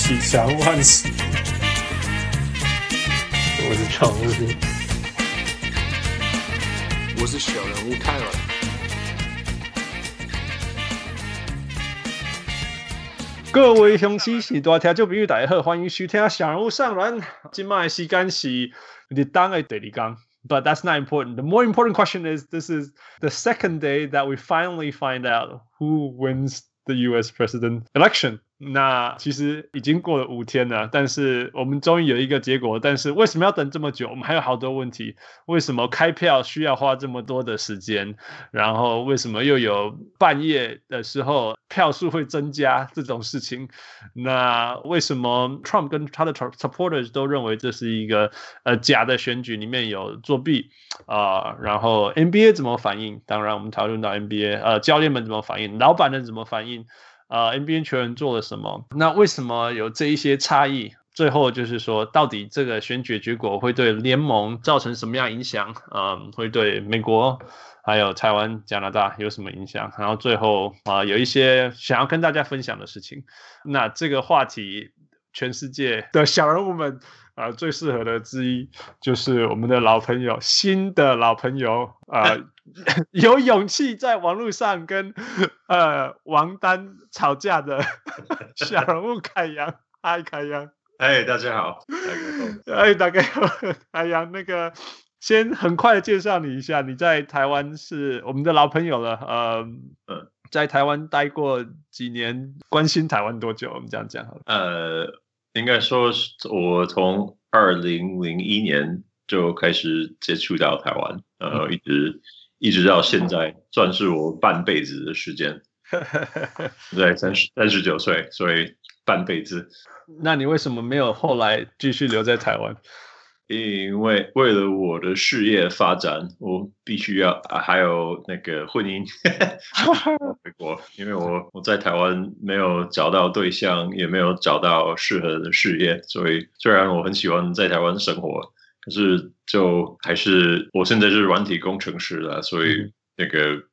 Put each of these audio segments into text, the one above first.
搓洗小人物汉斯，我是常务，我是小人物泰尔。各位乡亲是大听众朋友大家好，欢迎收听小人物上篮。今麦时间是日当的第二天，but that's not important. The more important question is this is the second day that we finally find out who wins the U.S. president election. 那其实已经过了五天了，但是我们终于有一个结果。但是为什么要等这么久？我们还有好多问题。为什么开票需要花这么多的时间？然后为什么又有半夜的时候票数会增加这种事情？那为什么 Trump 跟他的 supporters 都认为这是一个呃假的选举，里面有作弊啊、呃？然后 NBA 怎么反应？当然我们讨论到 NBA，呃，教练们怎么反应？老板们怎么反应？呃，NBA 球员做了什么？那为什么有这一些差异？最后就是说，到底这个选举结果会对联盟造成什么样影响？嗯、会对美国还有台湾、加拿大有什么影响？然后最后啊、有一些想要跟大家分享的事情。那这个话题，全世界的小人物们。啊、呃，最适合的之一就是我们的老朋友，新的老朋友啊、呃，有勇气在网络上跟呃王丹吵架的 小人物凯阳，嗨，凯阳，哎，大家好，哎，大家好，凯阳，那个先很快的介绍你一下，你在台湾是我们的老朋友了，呃，呃在台湾待过几年，关心台湾多久？我们这样讲好了，呃。应该说，我从二零零一年就开始接触到台湾，然后一直一直到现在，算是我半辈子的时间。对，三十三十九岁，所以半辈子。那你为什么没有后来继续留在台湾？因为为了我的事业发展，我必须要、啊、还有那个婚姻 回国，因为我我在台湾没有找到对象，也没有找到适合的事业，所以虽然我很喜欢在台湾生活，可是就还是我现在是软体工程师了，所以那个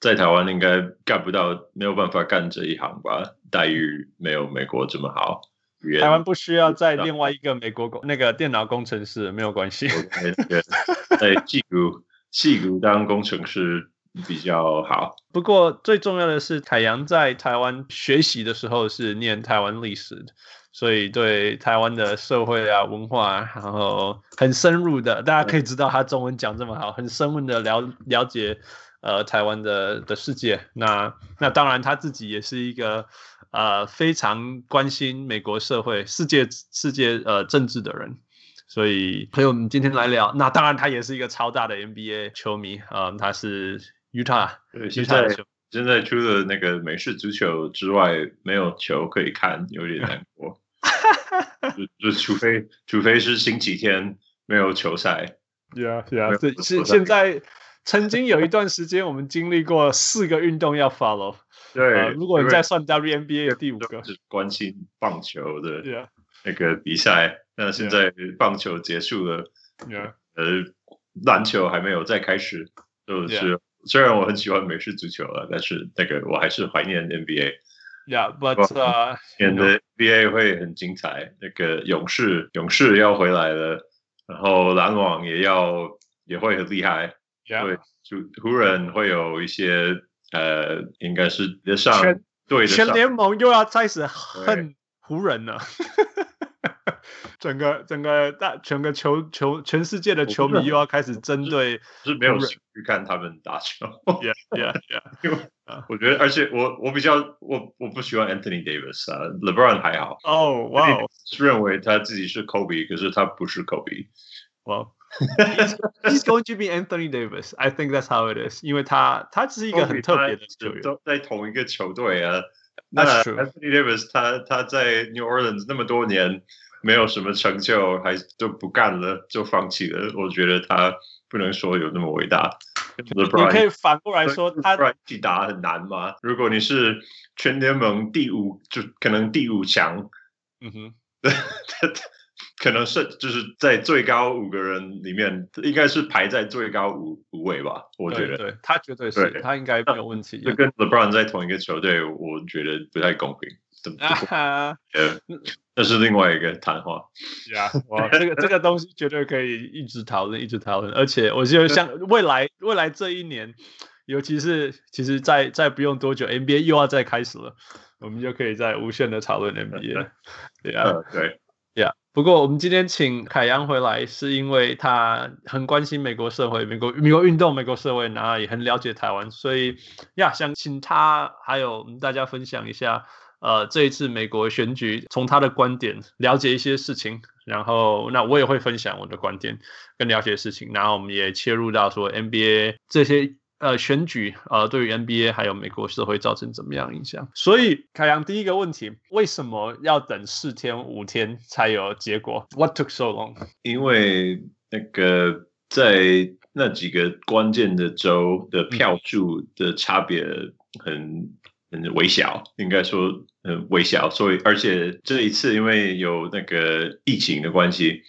在台湾应该干不到，没有办法干这一行吧，待遇没有美国这么好。台湾不需要再另外一个美国工那个电脑工程师，没有关系。在矽谷，矽谷当工程师比较好。不过最重要的是，凯阳在台湾学习的时候是念台湾历史的，所以对台湾的社会啊、文化，然后很深入的，大家可以知道他中文讲这么好，很深入的了了解呃台湾的的世界。那那当然他自己也是一个。呃，非常关心美国社会、世界、世界呃政治的人，所以所以我们今天来聊。那当然，他也是一个超大的 NBA 球迷啊、呃，他是 Utah。对，现在现在除了那个美式足球之外，没有球可以看，有点难过。就就除非除非是星期天没有球赛。Yeah, yeah，对，是现在曾经有一段时间，我们经历过四个运动要 follow。对、呃，如果你再算 WNBA 的第五个，是关心棒球的 那个比赛。那现在棒球结束了呃，篮球还没有再开始。就是虽然我很喜欢美式足球了，但是那个我还是怀念 NBA。Yeah，but 呃，演的 NBA 会很精彩。那个勇士，勇士要回来了，然后篮网也要也会很厉害。Yeah. 对，就湖人会有一些。呃，应该是上全对全联盟又要开始恨湖人了，整个整个大整个球球全世界的球迷又要开始针对，是没有兴趣看他们打球。Yeah, yeah, yeah. 因为我觉得，而且我我比较我我不喜欢 Anthony Davis 啊，LeBron 还好。哦，哇，是认为他自己是 Kobe，可是他不是 Kobe。哇。He's, he's going to be Anthony Davis. I think that's how it is. 因为他他只是一个很特别的球员，都在同一个球队啊。That's true. Anthony Davis 他他在 New Orleans 那么多年没有什么成就，还就不干了，就放弃了。我觉得他不能说有那么伟大。你可以反过来说，他一起打很难吗？如果你是全联盟第五，就可能第五强。嗯哼。可能是就是在最高五个人里面，应该是排在最高五五位吧？我觉得，对，对他绝对是，对他应该没有问题。就跟 LeBron 在同一个球队，我觉得不太公平。怎么？啊，呃，那是另外一个谈话。呀，哇，这个这个东西绝对可以一直讨论，一直讨论。而且我觉得像未来未来这一年，尤其是其实再再不用多久，NBA 又要再开始了，我们就可以在无限的讨论 NBA 了。对啊，对。Yeah，不过我们今天请凯阳回来，是因为他很关心美国社会、美国美国运动、美国社会，然后也很了解台湾，所以呀，想请他还有我们大家分享一下，呃，这一次美国选举从他的观点了解一些事情，然后那我也会分享我的观点跟了解事情，然后我们也切入到说 NBA 这些。呃，选举呃，对于 NBA 还有美国社会造成怎么样影响？所以凯阳第一个问题，为什么要等四天五天才有结果？What took so long？因为那个在那几个关键的州的票数的差别很很微小，应该说很微小，所以而且这一次因为有那个疫情的关系，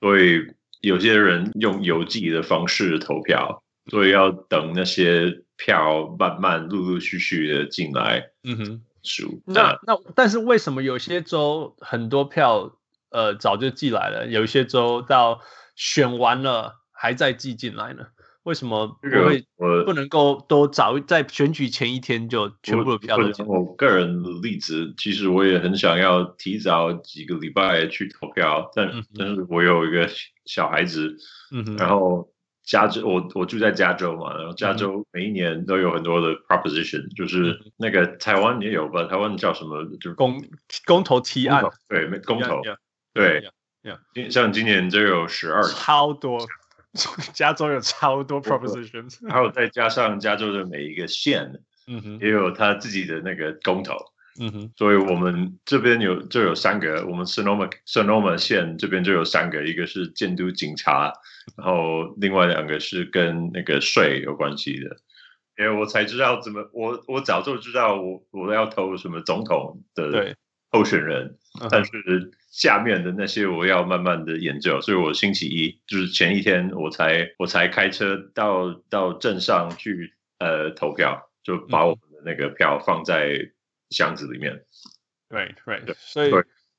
所以有些人用邮寄的方式投票。所以要等那些票慢慢陆陆续续的进来，嗯哼，数。那那但是为什么有些州很多票呃早就寄来了，有一些州到选完了还在寄进来呢？为什么不会不能够都早在选举前一天就全部的票都进来？我个人的例子，其实我也很想要提早几个礼拜去投票，但、嗯、但是我有一个小孩子，嗯哼，然后。加州，我我住在加州嘛，然后加州每一年都有很多的 proposition，、嗯、就是那个台湾也有吧？台湾叫什么？就是公公投提案，对，公投，对，像今年就有十二，超多，加州有超多 propositions，还有再加上加州的每一个县，嗯哼，也有他自己的那个公投。嗯哼，所以我们这边有就有三个，我们 Sonoma Sonoma 县这边就有三个，一个是监督警察，然后另外两个是跟那个税有关系的。因为我才知道怎么，我我早就知道我我要投什么总统的候选人，但是下面的那些我要慢慢的研究，所以我星期一就是前一天我才我才开车到到镇上去呃投票，就把我们的那个票放在。箱子里面，对对，所以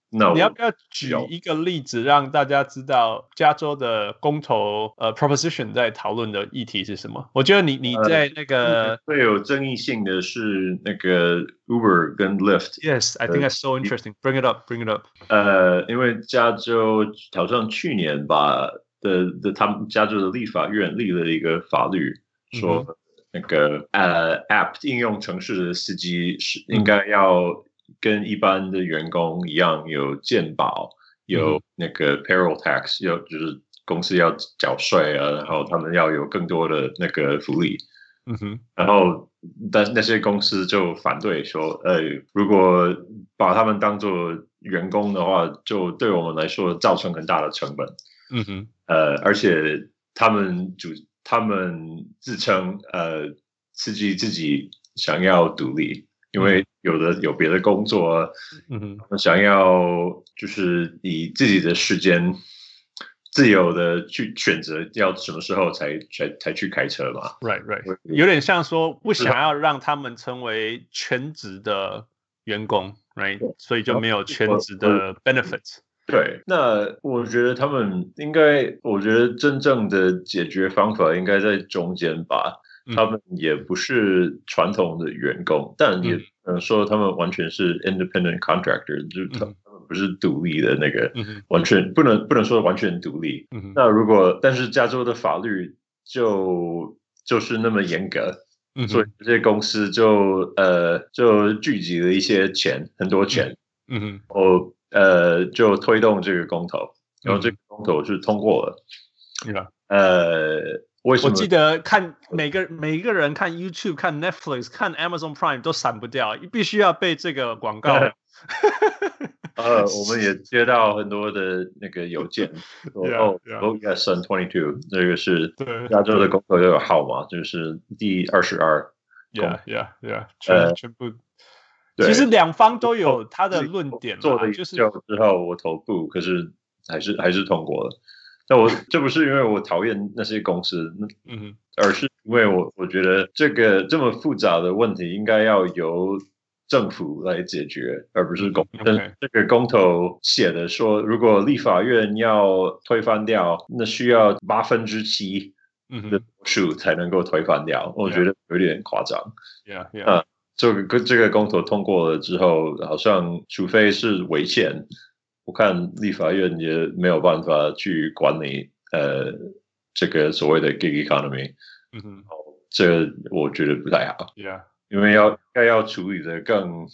那你要不要举一个例子，让大家知道加州的公投呃 proposition 在讨论的议题是什么？我觉得你你在那个、呃、最有争议性的是那个 Uber 跟 Lyft。Yes，I think that's so interesting. Bring it up, bring it up. 呃，因为加州好像去年吧的的他们加州的立法院立了一个法律说。嗯那个呃、uh,，App 应用程式的司机是应该要跟一般的员工一样有健保，有那个 payroll tax，要就是公司要缴税啊，然后他们要有更多的那个福利。嗯哼，然后但那些公司就反对说，呃，如果把他们当做员工的话，就对我们来说造成很大的成本。嗯哼，呃，而且他们主。他们自称呃，刺激自己想要独立，因为有的有别的工作，嗯哼，想要就是以自己的时间自由的去选择要什么时候才才才去开车嘛。Right, right，有点像说不想要让他们成为全职的员工，right，所以就没有全职的 benefits。对，那我觉得他们应该，我觉得真正的解决方法应该在中间吧。嗯、他们也不是传统的员工，但也嗯说他们完全是 independent contractor，、嗯、就是他们不是独立的那个，嗯、完全不能不能说完全独立。嗯、那如果但是加州的法律就就是那么严格，嗯、所以这些公司就呃就聚集了一些钱，很多钱。嗯哼，哦。呃，就推动这个公投，然后这个公投是通过了。对、嗯、呃，为什么？我记得看每个每一个人看 YouTube、看 Netflix、看 Amazon Prime 都闪不掉，必须要被这个广告。呃，我们也接到很多的那个邮件，哦，Vote Yes on Twenty Two，这个是加州的公投要有号码，就是第二十二。Yeah, yeah, yeah，全全部。其实两方都有他的论点，做的就是之后我投不，可是还是还是通过了。那我 这不是因为我讨厌那些公司，嗯，而是因为我我觉得这个这么复杂的问题应该要由政府来解决，而不是公。这个公投写的说，如果立法院要推翻掉，那需要八分之七的多数才能够推翻掉。我觉得有点夸张。Yeah, yeah. 啊，这个这个公投通过了之后，好像除非是违宪，我看立法院也没有办法去管理呃这个所谓的 gig economy。嗯哼，这我觉得不太好。Yeah. 因为要该要处理的更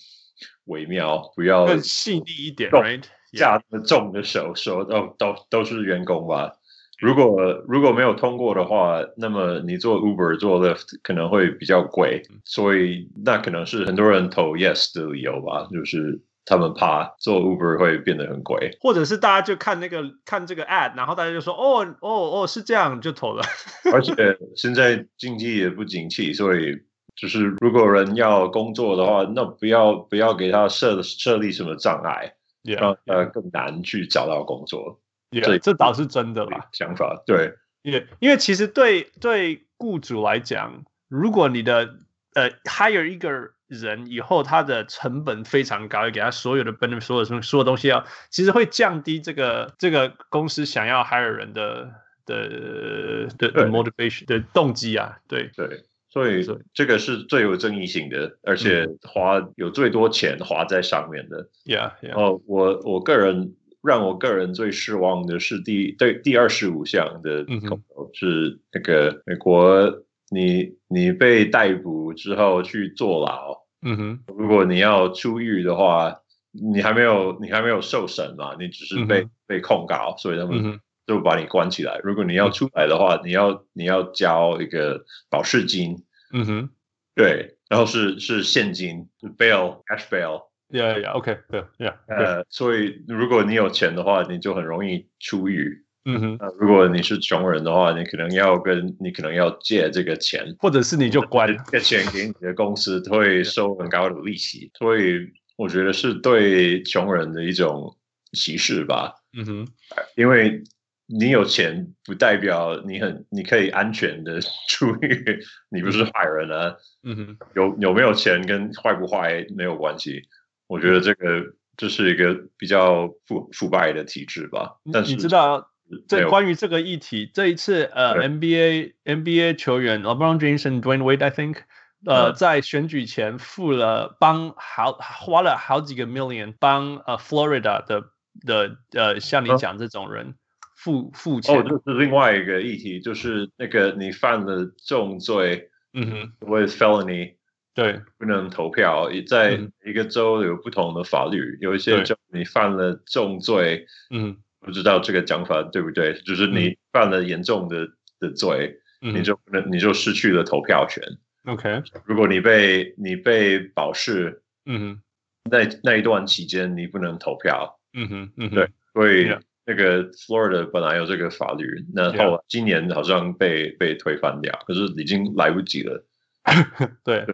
微妙，不要更细腻一点，right？下重的手说，说哦，都都是员工吧。如果如果没有通过的话，那么你做 Uber 做 Lyft 可能会比较贵，所以那可能是很多人投 Yes 的理由吧，就是他们怕做 Uber 会变得很贵，或者是大家就看那个看这个 ad，然后大家就说哦哦哦是这样就投了。而且现在经济也不景气，所以。就是如果人要工作的话，那不要不要给他设设立什么障碍让他更难去找到工作。Yeah, 这这倒是真的啦。想法对，因为因为其实对对雇主来讲，如果你的呃 hire 一个人以后，他的成本非常高，要给他所有的 benefit，所有什么所有东西要，其实会降低这个这个公司想要 hire 人的的的的 motivation 的动机啊，对对。所以这个是最有争议性的，而且花有最多钱花在上面的。Yeah，然后我我个人让我个人最失望的是第对第二十五项的口头是那个美国你，你你被逮捕之后去坐牢，嗯哼，如果你要出狱的话，你还没有你还没有受审嘛，你只是被被控告，所以他们。就把你关起来。如果你要出来的话，你要你要交一个保释金。嗯哼，对，然后是是现金，bail，cash bail。Yeah, yeah, OK, yeah, yeah。呃，所以如果你有钱的话，你就很容易出狱。嗯哼，那如果你是穷人的话，你可能要跟你可能要借这个钱，或者是你就关这个钱给你的公司，会收很高的利息。所以我觉得是对穷人的一种歧视吧。嗯哼，因为。你有钱不代表你很你可以安全的出狱，你不是坏人啊。嗯哼，有有没有钱跟坏不坏没有关系。我觉得这个这是一个比较腐腐败的体制吧。但是你知道，这关于这个议题，这一次呃，NBA NBA 球员 LeBron James 和 Dwayne Wade，I think，呃，嗯、在选举前付了帮好花了好几个 million 帮呃 Florida 的的呃像你讲这种人。嗯付付钱哦，这是另外一个议题，就是那个你犯了重罪，嗯哼，为 felony，对，不能投票。在一个州有不同的法律，嗯、有一些州你犯了重罪，嗯，不知道这个讲法对不对？就是你犯了严重的的罪，嗯、你就不能，你就失去了投票权。OK，如果你被你被保释，嗯哼，那那一段期间你不能投票，嗯哼，嗯哼，对，所以。那个 Florida 本来有这个法律，那后今年好像被.被推翻掉，可是已经来不及了。对，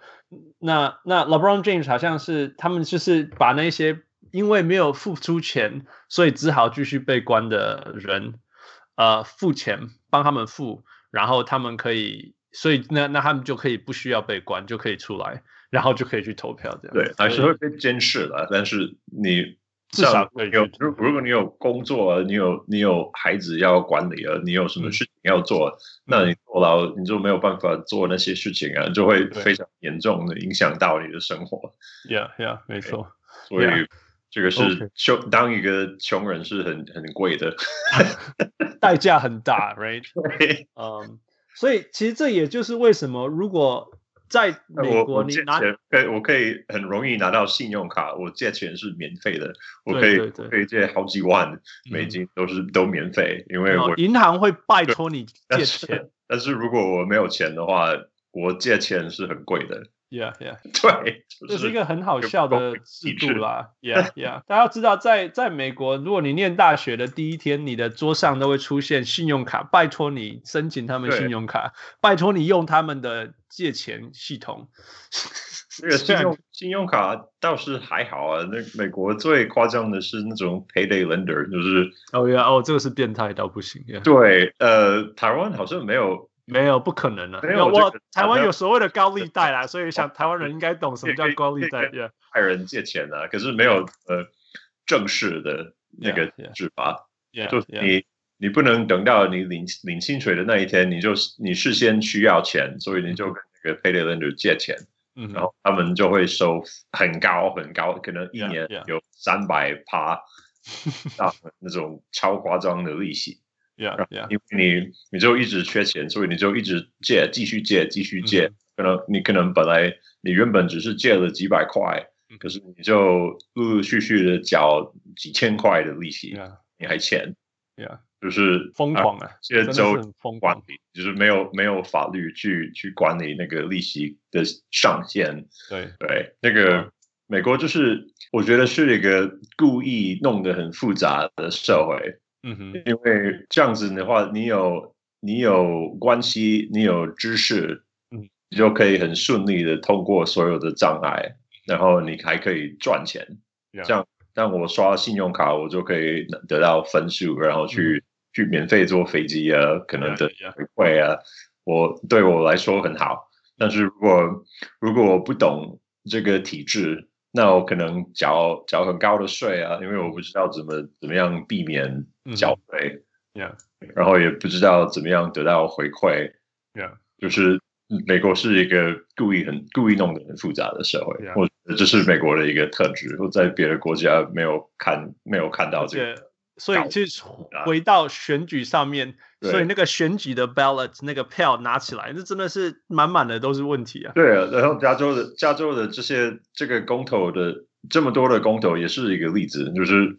那那 LeBron James 好像是他们就是把那些因为没有付出钱，所以只好继续被关的人，呃，付钱帮他们付，然后他们可以，所以那那他们就可以不需要被关，就可以出来，然后就可以去投票这样。对，还是会被监视的，但是你。至少有，如如果你有工作，你有你有孩子要管理啊，你有什么事情要做，嗯、那你坐牢你就没有办法做那些事情啊，就会非常严重的影响到你的生活。Yeah, yeah，没错。所以.这个是穷.当一个穷人是很很贵的 代价很大，right？对，嗯，um, 所以其实这也就是为什么如果。在美国，你拿可以，我可以很容易拿到信用卡，我借钱是免费的，我可以可以借好几万美金，都是都免费，因为我银行会拜托你借钱。但是如果我没有钱的话，我借钱是很贵的。Yeah, yeah，对，这是一个很好笑的制度啦。Yeah, yeah，大家要知道，在在美国，如果你念大学的第一天，你的桌上都会出现信用卡，拜托你申请他们信用卡，拜托你用他们的借钱系统。那个信用信用卡倒是还好啊，那美国最夸张的是那种 payday lender，就是哦呀哦，这个是变态到不行。对，呃，台湾好像没有。没有，不可能的。没有，我台湾有所谓的高利贷啦，所以想台湾人应该懂什么叫高利贷。派人借钱啊，可是没有呃正式的那个执法。就你你不能等到你领领薪水的那一天，你就你事先需要钱，所以你就跟那个 payday lender 借钱，嗯，然后他们就会收很高很高，可能一年有三百趴，那那种超夸张的利息。Yeah, yeah. 因为你你就一直缺钱，所以你就一直借，继续借，继续借。可能你可能本来你原本只是借了几百块，可是你就陆陆续续的缴几千块的利息，yeah, 你还欠，Yeah，就是疯狂啊！这些州管理就是没有没有法律去去管理那个利息的上限。对对，那个美国就是我觉得是一个故意弄得很复杂的社会。嗯哼，因为这样子的话，你有你有关系，你有知识，嗯，你就可以很顺利的通过所有的障碍，然后你还可以赚钱。Yeah. 这样，但我刷信用卡，我就可以得到分数，然后去、嗯、去免费坐飞机啊，可能的回馈啊，我对我来说很好。但是如果如果我不懂这个体制，那我可能缴缴很高的税啊，因为我不知道怎么怎么样避免缴税，Yeah，然后也不知道怎么样得到回馈，Yeah，就是美国是一个故意很故意弄得很复杂的社会，或者 Yeah. 这是美国的一个特质，我在别的国家没有看没有看到这个。所以就回到选举上面，对所以那个选举的 ballot 那个票拿起来，那真的是满满的都是问题啊。对啊，然后加州的加州的这些这个公投的这么多的公投也是一个例子，就是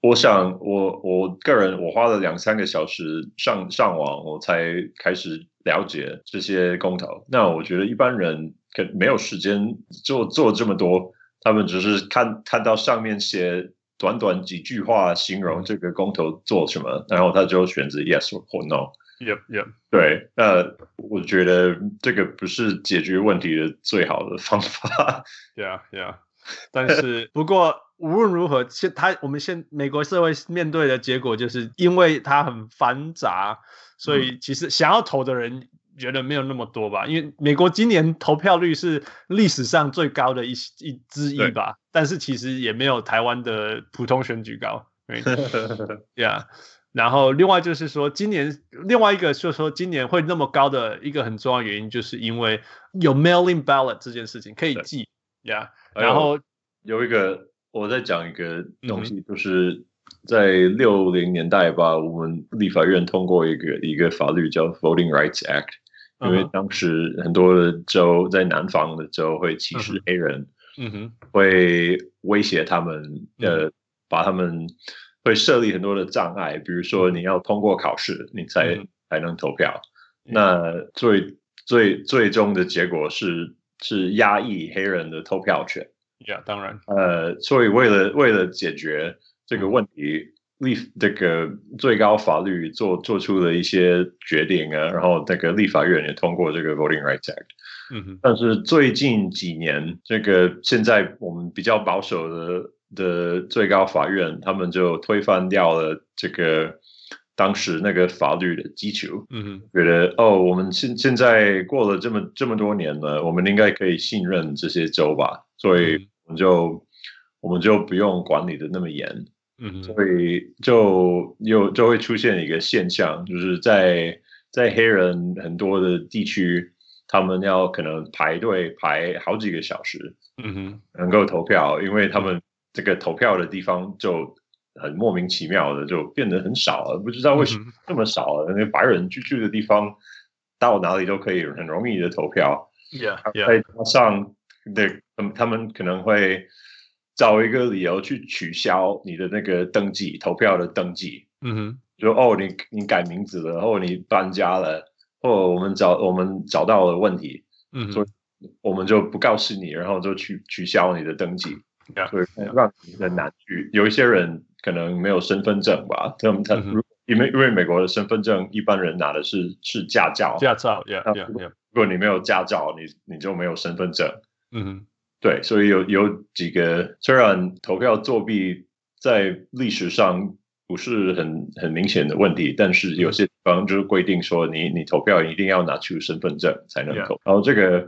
我想我我个人我花了两三个小时上上网，我才开始了解这些公投。那我觉得一般人可没有时间做做这么多，他们只是看看到上面写。短短几句话形容这个公投做什么，然后他就选择 yes 或 no。Yep, yep. 对，那我觉得这个不是解决问题的最好的方法。Yeah, yeah. 但是不过无论如何，现他我们现美国社会面对的结果，就是因为它很繁杂，所以其实想要投的人。觉得没有那么多吧，因为美国今年投票率是历史上最高的一一之一吧，但是其实也没有台湾的普通选举高。对 呀，然后另外就是说，今年另外一个就是说，今年会那么高的一个很重要原因，就是因为有 mail-in ballot 这件事情可以寄 yeah, 然后有一个，我再讲一个东西，就是在六零年代吧，我们立法院通过一个一个法律叫 Voting Rights Act。因为当时很多的州在南方的州会歧视黑人，嗯哼，会威胁他们，呃，把他们会设立很多的障碍，比如说你要通过考试，你才才能投票。那最最最终的结果是是压抑黑人的投票权。呀，当然，呃，所以为了为了解决这个问题。立这个最高法律做做出了一些决定啊，然后那个立法院也通过这个 Voting Rights Act。嗯哼。但是最近几年，这个现在我们比较保守的的最高法院，他们就推翻掉了这个当时那个法律的基础。觉得哦，我们现现在过了这么这么多年了，我们应该可以信任这些州吧？所以我们就、嗯、我们就不用管理的那么严。嗯，所以就又就会出现一个现象，就是在在黑人很多的地区，他们要可能排队排好几个小时，嗯哼，能够投票，因为他们这个投票的地方就很莫名其妙的就变得很少了，不知道为什么这么少了，那白人居住的地方到哪里都可以很容易的投票，Yeah，再加上的他们可能会。找一个理由去取消你的那个登记投票的登记，嗯哼，就哦，你你改名字了，或你搬家了，或我们找我们找到了问题，嗯哼，所以我们就不告诉你，然后就取取消你的登记，Yeah. 所以让你很难去。有一些人可能没有身份证吧，他们他因为因为美国的身份证一般人拿的是是驾照，驾照，Yeah, Yeah, Yeah. 如果你没有驾照，你你就没有身份证，嗯哼。对，所以有有几个，虽然投票作弊在历史上不是很很明显的问题，但是有些地方就是规定说你，你你投票一定要拿出身份证才能投。然后这个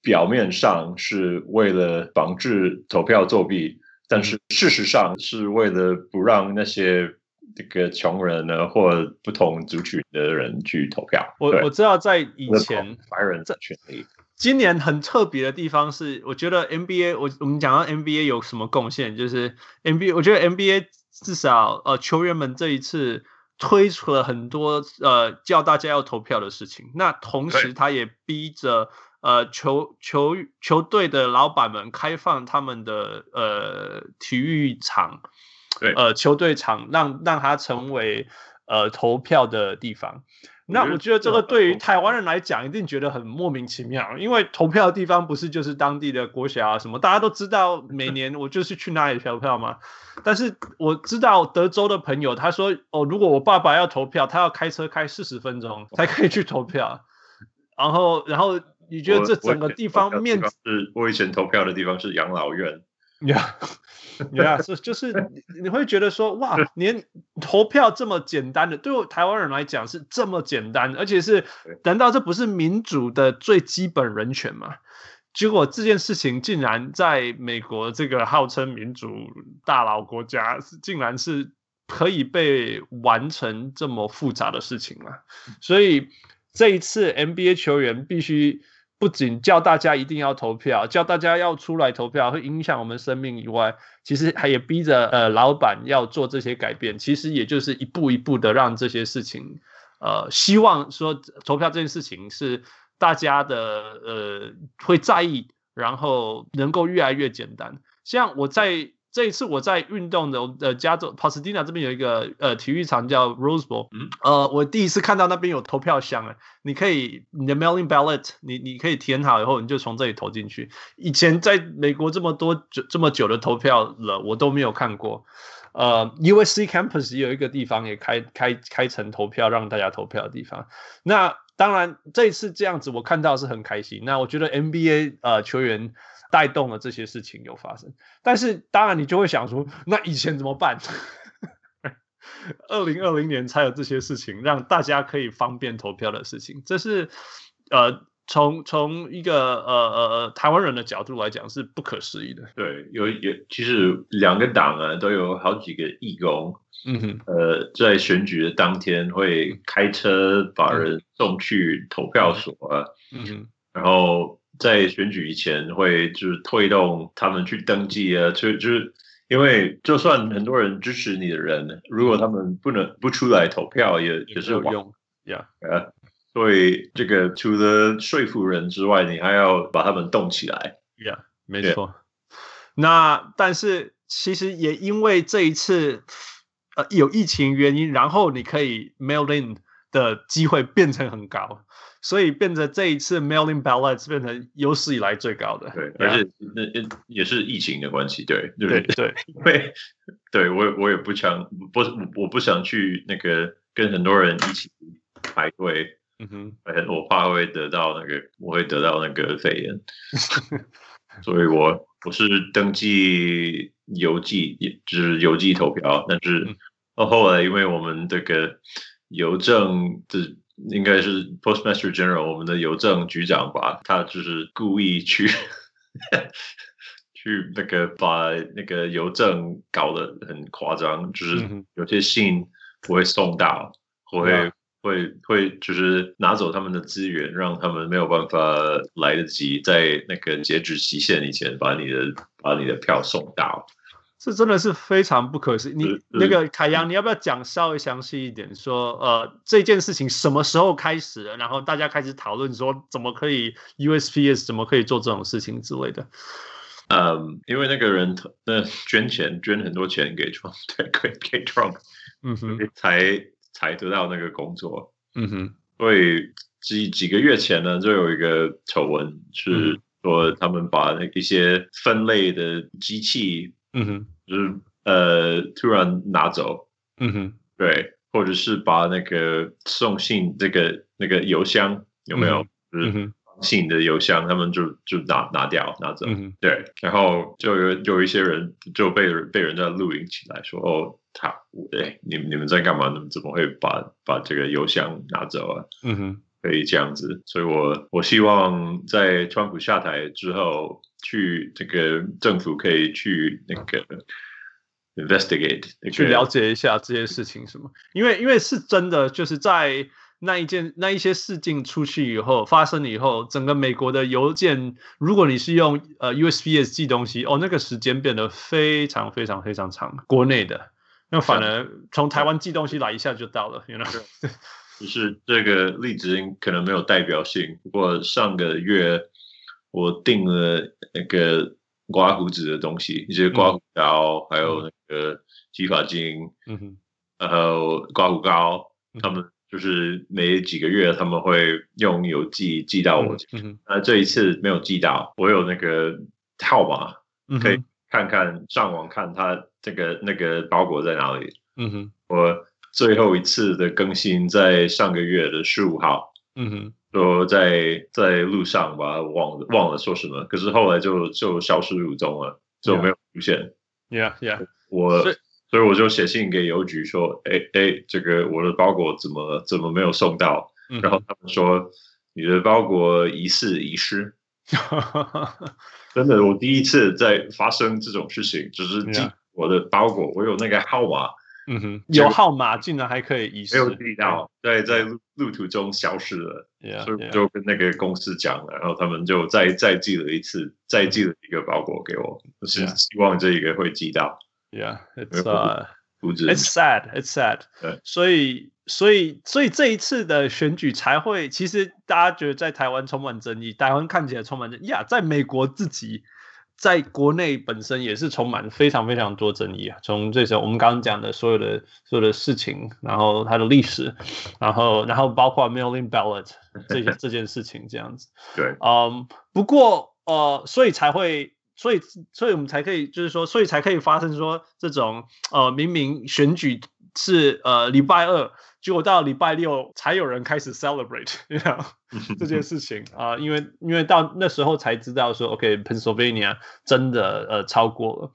表面上是为了防治投票作弊，但是事实上是为了不让那些这个穷人呢或不同族群的人去投票。我我知道在以前白人的权利。今年很特别的地方是，我觉得 NBA，我我们讲到 NBA 有什么贡献，就是 NBA，我觉得 NBA 至少呃球员们这一次推出了很多呃叫大家要投票的事情，那同时他也逼着呃球球球队的老板们开放他们的呃体育场，对，呃球队场让让它成为呃投票的地方。那我觉得这个对于台湾人来讲，一定觉得很莫名其妙，因为投票的地方不是就是当地的国小啊什么，大家都知道每年我就是去哪里投票嘛。但是我知道德州的朋友他说，哦，如果我爸爸要投票，他要开车开四十分钟才可以去投票。然后，然后你觉得这整个地方面是我以前投票的地方是养老院。呀，呀，是就是你会觉得说哇，连投票这么简单的，对我台湾人来讲是这么简单，而且是难道这不是民主的最基本人权吗？结果这件事情竟然在美国这个号称民主大佬国家，竟然是可以被完成这么复杂的事情了？所以这一次 NBA 球员必须。不仅叫大家一定要投票，叫大家要出来投票，会影响我们生命以外，其实还也逼着呃老板要做这些改变。其实也就是一步一步的让这些事情，呃，希望说投票这件事情是大家的呃会在意，然后能够越来越简单。像我在。这一次我在运动的呃加州帕斯蒂纳这边有一个呃体育场叫 Rose Bowl，嗯，呃，我第一次看到那边有投票箱啊，你可以你的 mailing ballot，你你可以填好以后你就从这里投进去。以前在美国这么多久这么久的投票了，我都没有看过。呃，USC campus 有一个地方也开开开成投票让大家投票的地方。那当然这一次这样子我看到是很开心。那我觉得 NBA 呃球员。带动了这些事情有发生，但是当然你就会想说，那以前怎么办？二零二零年才有这些事情，让大家可以方便投票的事情，这是呃从从一个呃呃台湾人的角度来讲是不可思议的。对，有有其实两个党啊都有好几个义工，嗯哼，呃，在选举的当天会开车把人送去投票所，嗯哼，然后。在选举以前，会就是推动他们去登记啊，就就是因为就算很多人支持你的人，如果他们不能不出来投票也，也也是有用呀。呃，所以这个除了说服人之外，你还要把他们动起来。呀，没错。那但是其实也因为这一次呃有疫情原因，然后你可以 mail in 的机会变成很高。所以变成这一次 mailing ballots 变成有史以来最高的，对，而且那也是疫情的关系，对，对对，对，对，对我我也不想不我不想去那个跟很多人一起排队，嗯哼，我怕会得到那个我会得到那个肺炎，所以我我是登记邮寄，就是邮寄投票，但是后来因为我们这个邮政的。应该是 Postmaster General，我们的邮政局长吧，他就是故意去去那个把那个邮政搞得很夸张，就是有些信不会送到，会、嗯、会会就是拿走他们的资源，让他们没有办法来得及在那个截止期限以前把你的把你的票送到。这真的是非常不可思议。你那个凯阳，你要不要讲稍微详细一点说？说呃，这件事情什么时候开始的？然后大家开始讨论说，怎么可以 USPS 怎么可以做这种事情之类的？嗯，因为那个人那捐钱捐很多钱给 Trump，对，给给 Trump，嗯哼，才才得到那个工作，嗯哼。所以几几个月前呢，就有一个丑闻是说他们把那一些分类的机器。嗯哼，就是呃，突然拿走，嗯哼，对，或者是把那个送信这个那个邮箱有没有，嗯、就是信的邮箱，他们就就拿拿掉拿走，嗯，对，然后就有有一些人就被被人家录音起来说，哦，他哎，你们你们在干嘛？你们怎么会把把这个邮箱拿走啊？嗯哼，可以这样子。所以我我希望在川普下台之后，去这个政府可以去那个 investigate，去了解一下这些事情什么？因为因为是真的，就是在。那一件那一些事情出去以后，发生了以后，整个美国的邮件，如果你是用呃 USPS 寄东西，哦，那个时间变得非常非常非常长。国内的，那反而从台湾寄东西来一下就到了，you know？就是这个例子可能没有代表性，不过上个月我订了那个刮胡子的东西，一些刮胡刀，嗯、还有那个洗发精，嗯哼，然后刮胡膏，他们。就是每几个月他们会用邮寄寄到我嗯嗯、这一次没有寄到，我有那个号码，嗯、可以看看上网看他这个那个包裹在哪里。嗯哼，我最后一次的更新在上个月的十五号。嗯哼，说在在路上吧，忘了忘了说什么，可是后来就就消失无踪了，就没有出现。Yeah, yeah，我。所以我就写信给邮局说：“哎哎，这个我的包裹怎么怎么没有送到？”嗯、然后他们说：“你的包裹疑似遗失。”真的，我第一次在发生这种事情，就是寄我的包裹.我有那个号码，嗯哼，有号码竟然还可以遗失，没有寄到，在在路路途中消失了。Yeah, 所以我就跟那个公司讲了，然后他们就再再寄了一次，再寄了一个包裹给我，就是希望这一个会寄到。Yeah, it's uh, it's sad, it's sad. 对所以，所以，所以这一次的选举才会，其实大家觉得在台湾充满争议，台湾看起来充满争议呀，在美国自己在国内本身也是充满非常非常多争议啊。从这时候我们刚刚讲的所有的所有的事情，然后它的历史，然后然后包括 mail-in ballot 这些 这件事情这样子。对，嗯，不过呃，所以才会。所以，所以我们才可以，就是说，所以才可以发生说这种呃，明明选举是呃礼拜二，结果到礼拜六才有人开始 celebrate，这件事情啊、呃，因为因为到那时候才知道说，OK，Pennsylvania、okay, 真的呃超过了。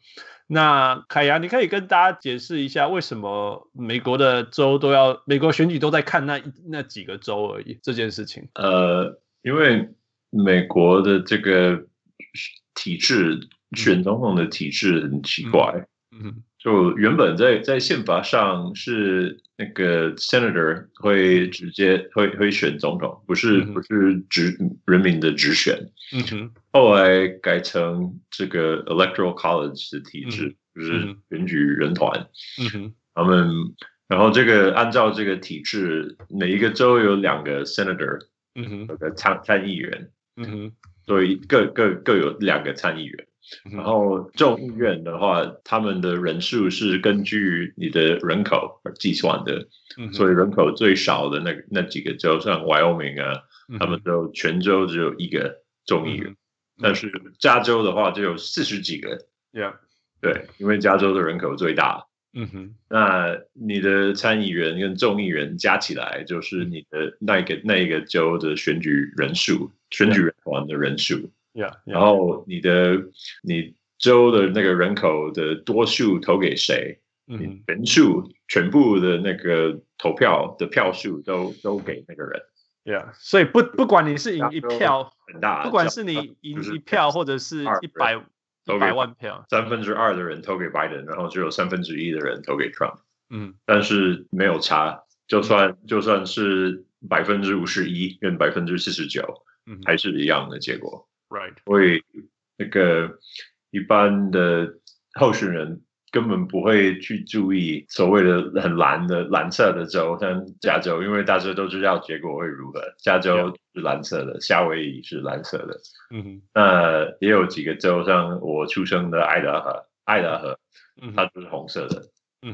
那凯阳，你可以跟大家解释一下，为什么美国的州都要美国选举都在看那那几个州而已这件事情？呃，因为美国的这个。体制选总统的体制很奇怪，嗯，就原本在在宪法上是那个 senator 会直接会会选总统，不是不是直人民的直选，嗯哼，后来改成这个 electoral college 的体制，就是选举人团，嗯哼，他们然后这个按照这个体制，每一个州有两个 senator，嗯哼，有个参参议员，嗯哼。所以各各各有两个参议员，然后众议院的话，他们的人数是根据你的人口而计算的，所以人口最少的那那几个州，像 Wyoming 啊，他们都全州只有一个众议员，但是加州的话就有四十几个，Yeah，对，因为加州的人口最大。嗯哼，那你的参议员跟众议员加起来就是你的那个那一个州的选举人数，选举人团的人数。Yeah, yeah. 然后你的你州的那个人口的多数投给谁？嗯、mm，hmm. 人数全部的那个投票的票数都都给那个人。Yeah，所以不不管你是赢一票很大，不管是你赢一票或者是一百。一百万票，三分之二的人投给拜登，然后只有三分之一的人投给 Trump。嗯，但是没有差，就算、嗯、就算是百分之五十一跟百分之四十九，嗯，还是一样的结果。Right，所以那个一般的候选人。根本不会去注意所谓的很蓝的蓝色的州，像加州，因为大家都知道结果会如何。加州是蓝色的，夏威夷是蓝色的。嗯哼，那也有几个州，像我出生的爱达荷，爱达荷，它就是红色的。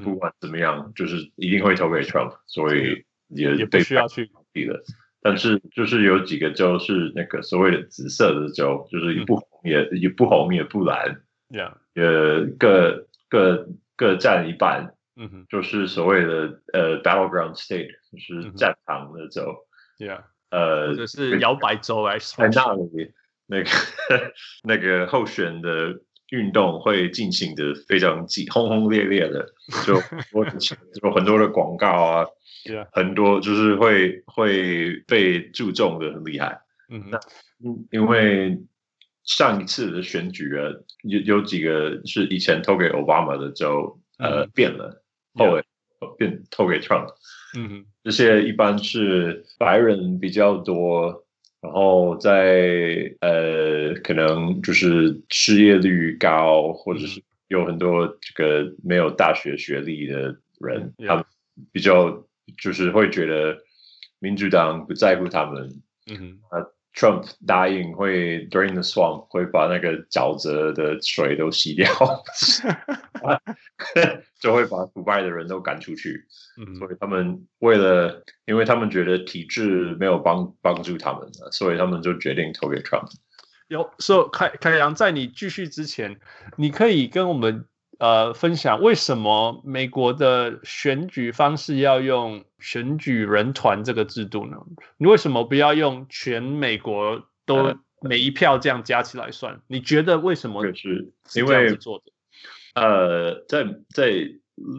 不管怎么样，就是一定会投给 Trump，所以也也不需要去考虑了。但是就是有几个州是那个所谓的紫色的州，就是也不红也也不红也不蓝。Yeah，呃，各。各各占一半，嗯哼，就是所谓的呃 battleground state，就是战场的州，Yeah，呃，或者是摇摆州来说，在那里那个 那个候选的运动会进行的非常激轰轰烈烈的，就我有很多的广告啊很多就是会会被注重的很厉害。嗯、mm，那、hmm. 因为上一次的选举啊，有有几个是以前投给奥巴马的州，呃，mm hmm. 变了，后来变投给 Trump。嗯、mm，hmm. 这些一般是白人比较多。然后在呃，可能就是失业率高，或者是有很多这个没有大学学历的人，嗯、他们比较就是会觉得民主党不在乎他们。嗯哼，啊，Trump 答应会 drain the swamp，会把那个沼泽的水都洗掉。就会把腐败的人都赶出去，嗯、所以他们为了，因为他们觉得体制没有帮帮助他们，所以他们就决定投给 Trump。有，所以凯凯阳，在你继续之前，你可以跟我们呃分享为什么美国的选举方式要用选举人团这个制度呢？你为什么不要用全美国都每一票这样加起来算？你觉得为什么是这样子做的？呃，在在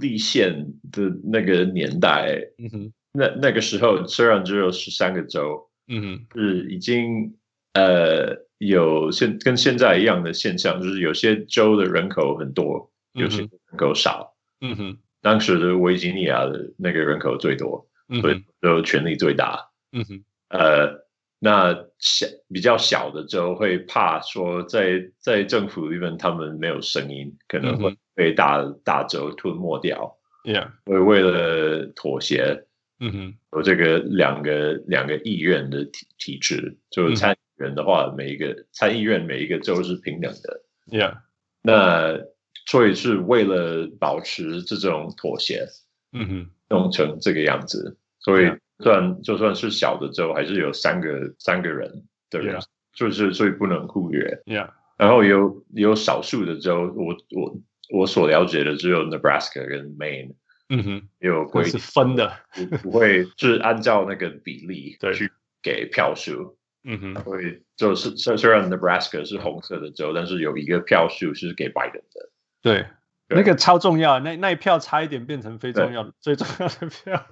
立宪的那个年代，嗯哼，那那个时候虽然只有十三个州，嗯哼，是已经呃有现跟现在一样的现象，就是有些州的人口很多，有些人口少，嗯哼，当时的维吉尼亚的那个人口最多，嗯哼，所以都权力最大，嗯哼，呃。那小比较小的州会怕说在，在在政府里面他们没有声音，可能会被大、mm hmm. 大州吞没掉。Yeah，会为了妥协，嗯哼、mm，有、hmm. 这个两个两个议院的体体制，就参议员的话，每一个参议院每一个州是平等的。Yeah，那所以是为了保持这种妥协，嗯哼，弄成这个样子，所以。Yeah. 算就算是小的州，还是有三个三个人的人，Yeah. 就是所以不能忽略。Yeah. 然后有有少数的州，我我我所了解的只有 Nebraska 跟 Maine。嗯哼，有规是分的，不不会是按照那个比例 去给票数。嗯哼，会就是虽虽然 Nebraska 是红色的州，但是有一个票数是给白人的。对，那个超重要，那那一票差一点变成非重要的最重要的票。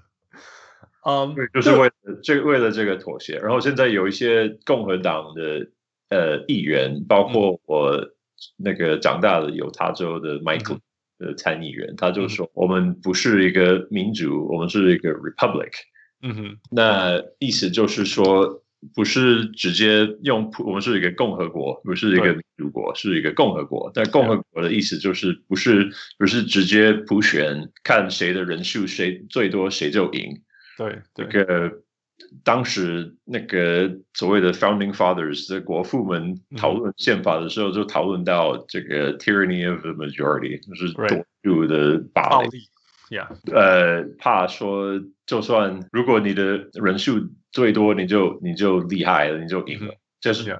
嗯，对，就是为了这为了这个妥协，然后现在有一些共和党的呃议员，包括我那个长大的犹他州的 Michael 的参议员，他就说我们不是一个民主，我们是一个 Republic。嗯哼，那意思就是说，不是直接用普，我们是一个共和国，不是一个民主国，是一个共和国。但共和国的意思就是不是不是直接普选，看谁的人数谁最多谁就赢。对，这个当时那个所谓的 Founding Fathers 的国父们讨论宪法的时候，就讨论到这个 Tyranny of the Majority，就是多数的暴力。Yeah，呃，怕说就算如果你的人数最多，你就你就厉害了，你就赢了。就是就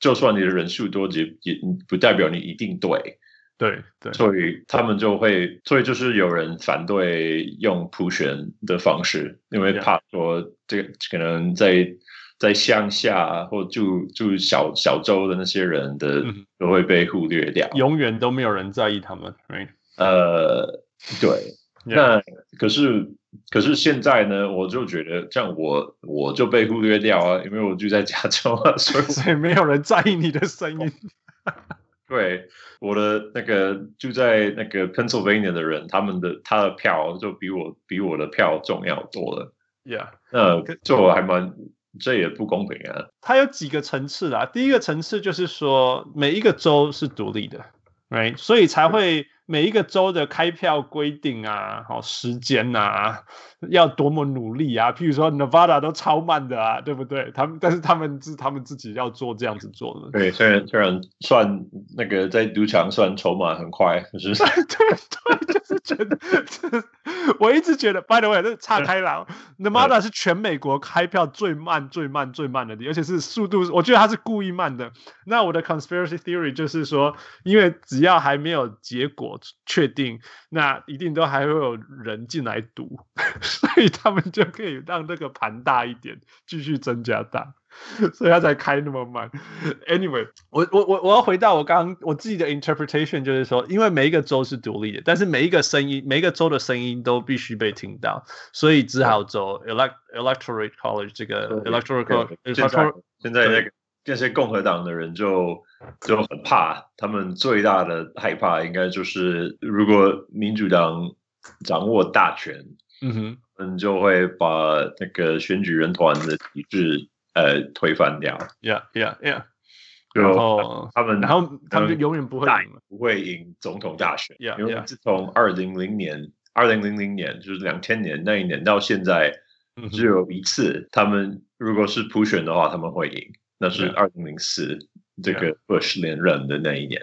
就算你的人数多，也也不代表你一定对。对对，所以他们就会，所以就是有人反对用普选的方式，因为怕说这个可能在在乡下或住住小小州的那些人的都会被忽略掉，永远都没有人在意他们。Right? 呃，对.那可是可是现在呢，我就觉得这样我我就被忽略掉啊，因为我住在加州啊，所以所以没有人在意你的声音。对，我的那个住在那个 Pennsylvania 的人，他们的他的票就比我比我的票重要多了。Yeah，那这我还蛮这也不公平啊。它有几个层次啦，第一个层次就是说每一个州是独立的，right？所以才会。每一个州的开票规定啊，好时间啊，要多么努力啊！譬如说，Nevada 都超慢的啊，对不对？他们但是他们是他们自己要做这样子做的。对，虽然虽然算那个在赌场算筹码很快，可是 对对，就是觉得，我一直觉得，By the way，这岔开了，Nevada 是全美国开票最慢、最慢、最慢的地，而且是速度，我觉得他是故意慢的。那我的 conspiracy theory 就是说，因为只要还没有结果。确定，那一定都还会有人进来赌，所以他们就可以让这个盘大一点，继续增加大。所以他才开那么慢。Anyway，我我我我要回到我刚刚我自己的 interpretation，就是说，因为每一个州是独立的，但是每一个声音，每一个州的声音都必须被听到，所以只好走 elect electorate college 这个 electoral college。现在那个这些共和党的人就就很怕，他们最大的害怕应该就是如果民主党掌握大权，嗯哼，嗯，就会把那个选举人团的体制。呃，推翻掉。Yeah，Yeah，Yeah。然后他们，然后他们就永远不会赢，不会赢总统大选。Yeah，因为自从二零零年、二零零零年，就是两千年那一年到现在，只有一次，他们如果是普选的话，他们会赢。那是二零零四这个 Bush 连任的那一年。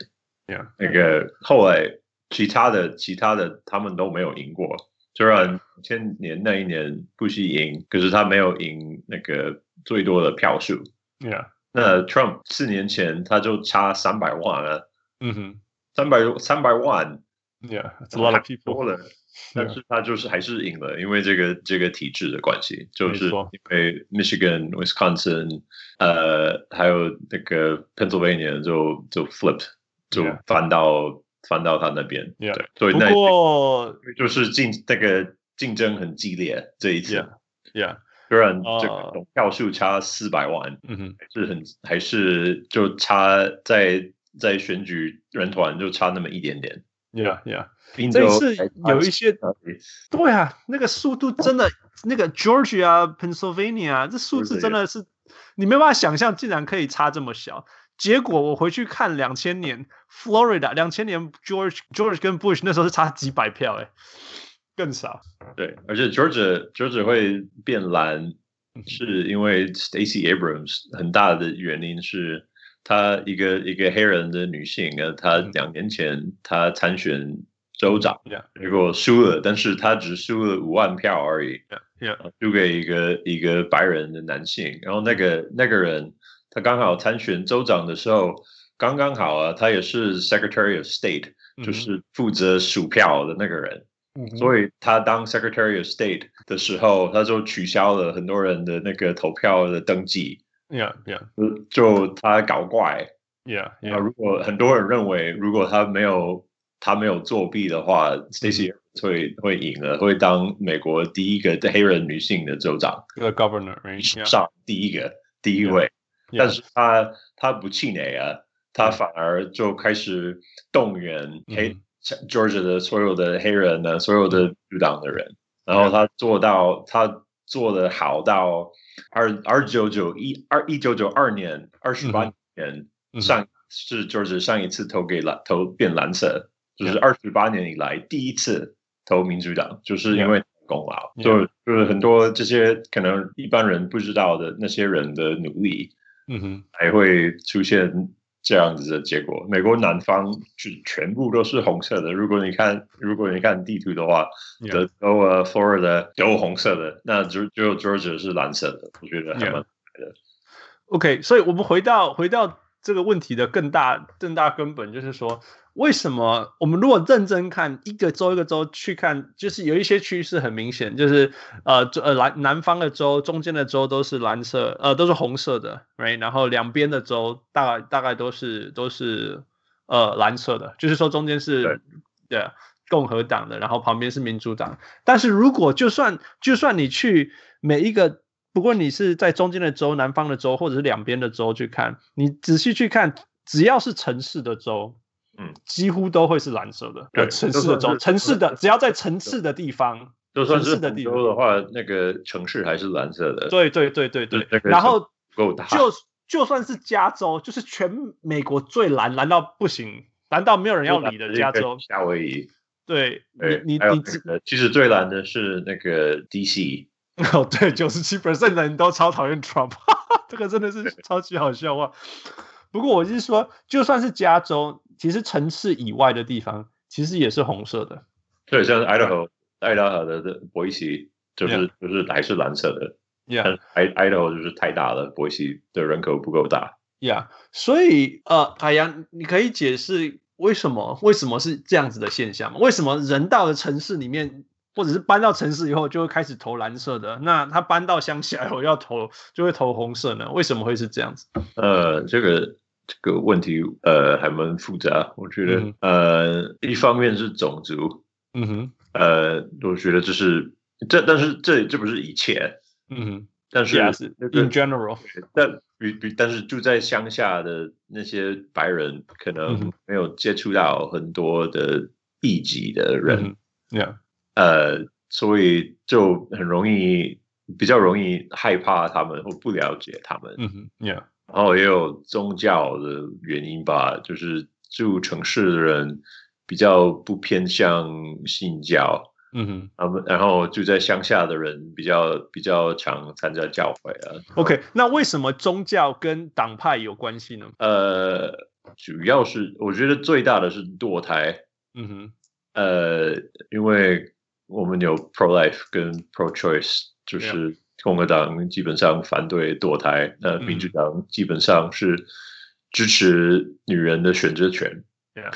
Yeah，那个后来其他的、其他的他们都没有赢过。虽然千年那一年布希赢，可是他没有赢那个。最多的票数，Yeah，那 Trump 四年前他就差三百万了，嗯哼，三百三百万，Yeah，a lot of people 但是。他就是还是赢了，因为这个这个体制的关系，就是因为 Michigan、Wisconsin，呃，还有那个 Pennsylvania 就就 flipped，就翻到翻到他那边，对，所以那不过就是竞那个竞争很激烈这一次，Yeah。虽然这个票数差四百万，嗯哼，是很还是就差在在选举人团就差那么一点点，Yeah Yeah。这次有一些，对啊，那个速度真的，那个 Georgia、Pennsylvania，这数字真的是你没办法想象，竟然可以差这么小。结果我回去看两千年 Florida，两千年 George George 跟 Bush 那时候是差几百票，哎。更少，对，而且 Georgia Georgia 会变蓝，是因为 Stacey Abrams 很大的原因是，她一个一个黑人的女性呃，她两年前她参选州长，结果输了，但是她只输了五万票而已，输给一个一个白人的男性，然后那个那个人他刚好参选州长的时候，刚刚好啊，他也是 Secretary of State，就是负责数票的那个人。所以他当 Secretary of State 的时候，他就取消了很多人的那个投票的登记。Yeah, yeah. 就他搞怪。Yeah, yeah. 如果很多人认为，如果他没有他没有作弊的话，Stacey 会会赢了，会当美国第一个黑人女性的州长。The governor, 上第一个第一位。但是他他不气馁啊，他反而就开始动员黑。Georgia 的所有的黑人呢，所有的民主党的人，然后他做到，他做的好到二二九九一二一九九二年二十八年上是 Georgia 上一次投给蓝投变蓝色，就是二十八年以来第一次投民主党，就是因为功劳，就就是很多这些可能一般人不知道的那些人的努力，嗯哼，还会出现。这样子的结果，美国南方就全部都是红色的。如果你看，如果你看地图的话，德州啊、Florida 都红色的，那就只有 Georgia 是蓝色的。我觉得还蛮的。OK，所以我们回到回到这个问题的更大更大根本，就是说。为什么我们如果认真看一个州一个州去看，就是有一些趋势很明显，就是呃呃南南方的州、中间的州都是蓝色，呃都是红色的，right？然后两边的州大概大概都是都是呃蓝色的，就是说中间是对共和党的，然后旁边是民主党。但是如果就算就算你去每一个，不过你是在中间的州、南方的州或者是两边的州去看，你仔细去看，只要是城市的州。嗯，几乎都会是蓝色的。对，城市的州，城市的只要在城市的地方，就算是的州的话，那个城市还是蓝色的。对对对对对。然后就就算是加州，就是全美国最蓝，蓝到不行，蓝到没有人要理的加州。夏威夷。对，你你你，其实最蓝的是那个 DC。哦，对，九十七 percent 的人都超讨厌 Trump，这个真的是超级好笑话。不过我是说，就算是加州。其实城市以外的地方，其实也是红色的。对，像是爱达荷，爱达荷的的波伊西就是、yeah. 就是还是蓝色的。Yeah，爱爱达荷就是太大了，波伊西的人口不够大。Yeah，所以呃，海洋，你可以解释为什么为什么是这样子的现象吗？为什么人到了城市里面或者是搬到城市以后就会开始投蓝色的，那他搬到乡下以后要投就会投红色呢？为什么会是这样子？呃，这个这个问题呃还蛮复杂，我觉得、嗯、呃一方面是种族，嗯哼，呃，我觉得这是这，但是这这不是一切，嗯哼，但是 yes, in general，但比比但是住在乡下的那些白人可能没有接触到很多的异己的人，嗯、yeah. 呃，所以就很容易比较容易害怕他们或不了解他们，嗯哼，Yeah，然后也有宗教的原因吧，就是住城市的人比较不偏向信教，嗯哼，他们然后住在乡下的人比较比较常参加教会啊。OK，那为什么宗教跟党派有关系呢？呃，主要是我觉得最大的是堕胎，嗯哼，呃，因为。我们有 pro life 跟 pro choice，就是共和党基本上反对堕胎，那、yeah. 民主党基本上是支持女人的选择权，yeah.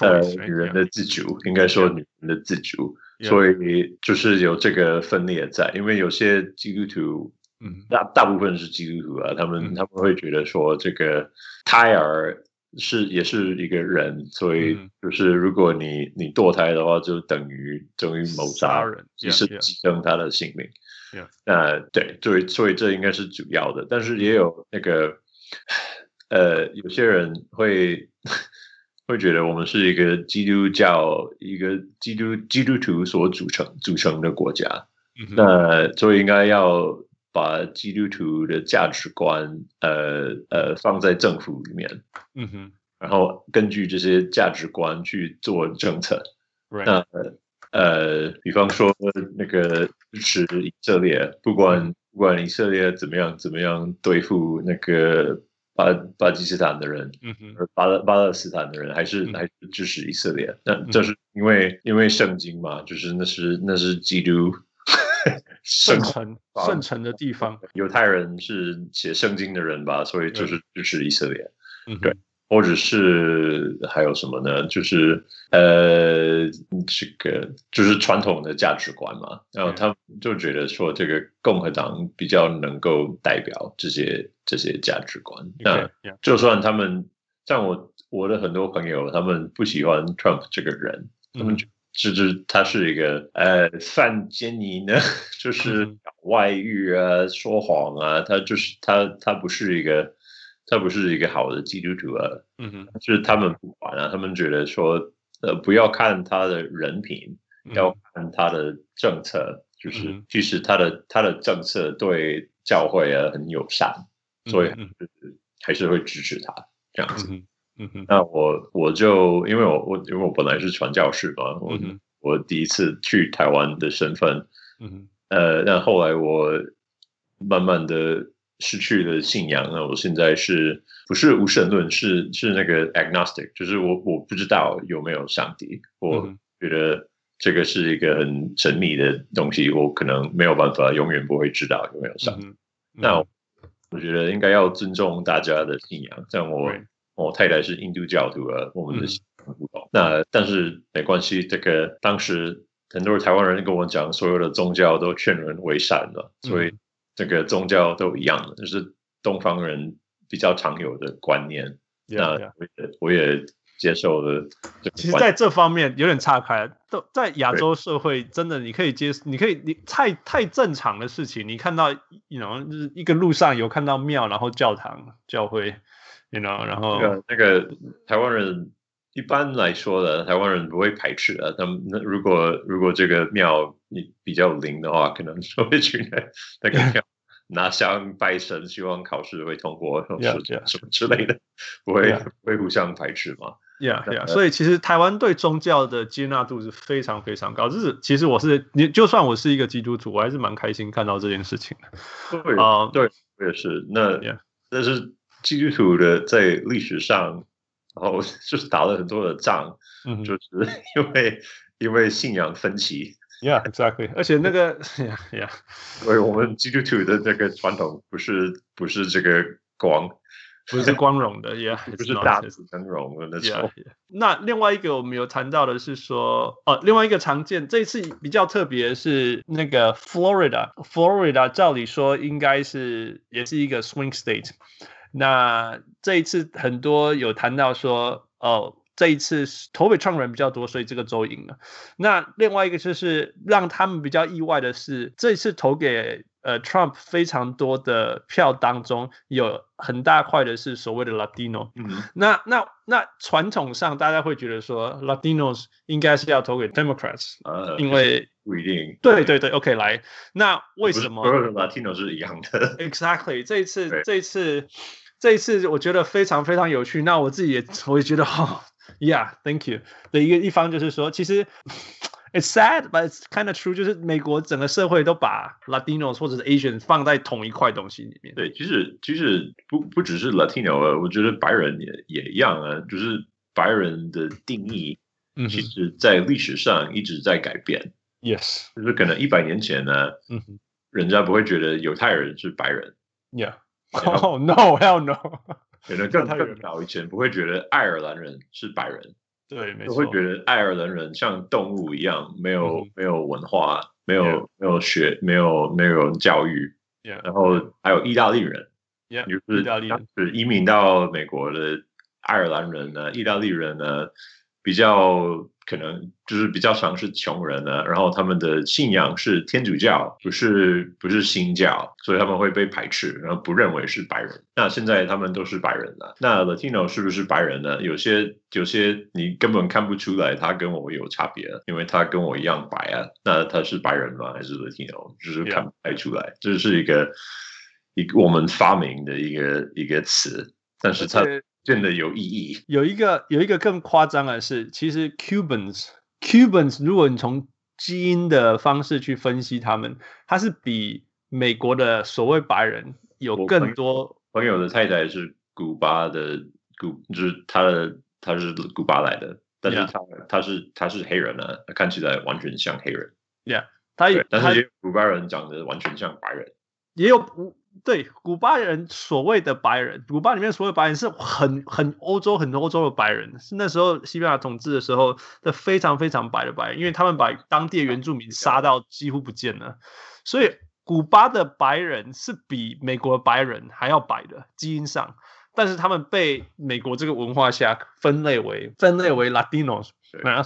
呃，女人的自主.应该说女人的自主.所以就是有这个分裂在，因为有些基督徒，嗯，大大部分是基督徒啊，他们、mm. 他们会觉得说这个胎儿。是，也是一个人，所以就是如果你、嗯、你堕胎的话，就等于等于谋杀人，也是牺牲他的性命。那、对，所以所以这应该是主要的，但是也有那个呃，有些人会 会觉得我们是一个基督教，一个基督基督徒所组成组成的国家，嗯、那所以应该要。把基督徒的价值观，呃呃，放在政府里面，嗯哼，然后根据这些价值观去做政策。那呃，比方说那个支持以色列，不管不管以色列怎么样怎么样对付那个巴巴基斯坦的人，嗯哼，巴勒巴勒斯坦的人，还是、嗯、还是支持以色列。那这是因为、嗯、因为圣经嘛，就是那是那是基督。圣城，圣城的地方，犹太人是写圣经的人吧，所以就是支持以色列，嗯，对，或者是还有什么呢？就是呃，这个就是传统的价值观嘛，然后他们就觉得说，这个共和党比较能够代表这些这些价值观。那就算他们像我我的很多朋友，他们不喜欢 Trump 这个人，他们就。就是他是一个呃犯奸淫呢，就是搞外遇啊、说谎啊，他就是他他不是一个他不是一个好的基督徒啊，嗯哼，就是他们不管啊，他们觉得说呃不要看他的人品，要看他的政策，就是其实他的他的政策对教会啊很友善，所以还是会支持他这样子。嗯哼，那我我就因为我我因为我本来是传教士嘛，我、嗯、我第一次去台湾的身份，嗯哼，呃，但后来我慢慢的失去了信仰，那我现在是不是无神论？是是那个 agnostic，就是我我不知道有没有上帝，我觉得这个是一个很神秘的东西，我可能没有办法永远不会知道有没有上帝。嗯、那我觉得应该要尊重大家的信仰，像我。我太太是印度教徒啊，我们的。那但是没关系，这个当时很多台湾人跟我讲，所有的宗教都劝人为善的，所以这个宗教都一样的，就是东方人比较常有的观念。那我也我也接受了。其实，在这方面有点岔开，都在亚洲社会，真的你可以接，你可以你太太正常的事情，你看到一个路上有看到庙，然后教堂、教会。You know, 然后那个那个台湾人一般来说的台湾人不会排斥的，他们那如果如果这个庙你比较灵的话，可能就会去那那个庙 拿香拜神，希望考试会通过，什么什么之类的，不会不会互相排斥嘛？Yeah, yeah. 所以其实台湾对宗教的接纳度是非常非常高。就是其实我是你，就算我是一个基督徒，我还是蛮开心看到这件事情的。对啊，uh, 对，我也是。那但是。基督徒的在历史上，然后 就是打了很多的仗，嗯，就是因为 因为信仰分歧，Yeah, exactly。而且那个，Yeah, Yeah。所以我们基督徒的这个传统不是不是这个光，不是光荣的，Yeah，不是大紫灯笼的那种。Yeah, yeah. 那另外一个我们有谈到的是说，哦，另外一个常见，这次比较特别是那个 Florida，Florida 照理说应该是也是一个 swing state。那这一次很多有谈到说，哦。这一次投给 Trump 人比较多，所以这个州赢了。那另外一个就是让他们比较意外的是，这一次投给呃 Trump 非常多的票当中，有很大块的是所谓的 Latino。嗯，那那那传统上大家会觉得说 Latinos 应该是要投给 Democrats，呃，因为不一定。对对对，OK，来，那为什么？所有的 Latino 是一样的。Exactly，这一次这一次这一次我觉得非常非常有趣。那我自己也我也觉得哈。Yeah, thank you. 的一个一方就是说，其实 it's sad, but it's kind of true。就是美国整个社会都把 Latinos 或者是 Asian 放在同一块东西里面。对，其实其实不不只是 Latino 啊，我觉得白人也也一样啊。就是白人的定义，嗯，其实在历史上一直在改变。Yes，就是可能一百年前呢，人家不会觉得犹太人是白人。Yeah. Oh no, hell no. 可能更更早以前不会觉得爱尔兰人是白人，对，没错，会觉得爱尔兰人像动物一样，没有、嗯、没有文化，没有 yeah. 没有学，没有没有教育，yeah. 然后还有意大利人，yeah. 就是就是移民到美国的爱尔兰人呢，意大利人呢比较。可能就是比较常是穷人呢，然后他们的信仰是天主教，不是不是新教，所以他们会被排斥，然后不认为是白人。那现在他们都是白人了，那 Latino 是不是白人呢？有些有些你根本看不出来他跟我有差别，因为他跟我一样白啊。那他是白人吗？还是 Latino？就是看不太出来。这、是一个一个我们发明的一个一个词，但是他。变得有意义。有一个有一个更夸张的是，其实 Cubans Cubans，如果你从基因的方式去分析他们，他是比美国的所谓白人有更多。朋友的太太是古巴的古，就是他的他是古巴来的，但是他.他是他是黑人呢、啊，他看起来完全像黑人。Yeah，他也但是古巴人长得完全像白人，也有。对，古巴人所谓的白人，古巴里面所谓白人是很很欧洲很多欧洲的白人，是那时候西班牙统治的时候的非常非常白的白人，因为他们把当地的原住民杀到几乎不见了，所以古巴的白人是比美国的白人还要白的基因上，但是他们被美国这个文化下分类为分类为 Latinos，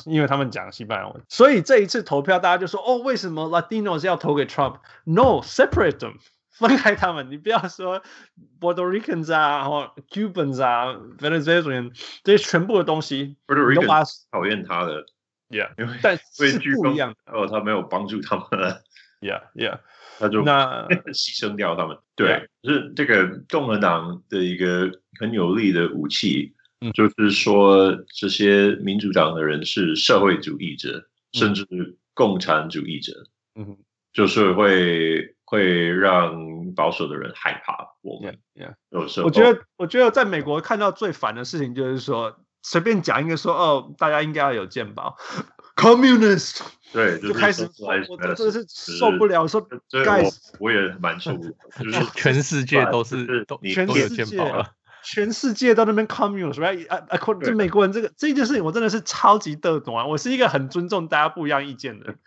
因为他们讲西班牙文，所以这一次投票大家就说哦，为什么 Latinos 要投给 Trump？No，separate them。分开他们，你不要说 Puerto Ricans 啊，或 Cubans 啊，Venezuelan 这些全部的东西，Puerto Ricans 讨厌他的，Yeah，因为但是不一样的，哦，他没有帮助他们，Yeah，Yeah，他就那 牺牲掉他们，对，是这个共和党的一个很有力的武器，嗯，就是说这些民主党的人是社会主义者，嗯、甚至共产主义者，嗯，就是会。会让保守的人害怕我们。Yeah, yeah. 有时候，我觉得，我觉得在美国看到最烦的事情就是说，随便讲一个说，哦，大家应该要有健保，communist，对，就开始，我真的是受不了。说，盖，我也蛮受不了，就是 全世界都是都全世界全世界都那边 communist，right？啊啊，这美国人这个这件事情，我真的是超级的懂啊。我是一个很尊重大家不一样意见的人。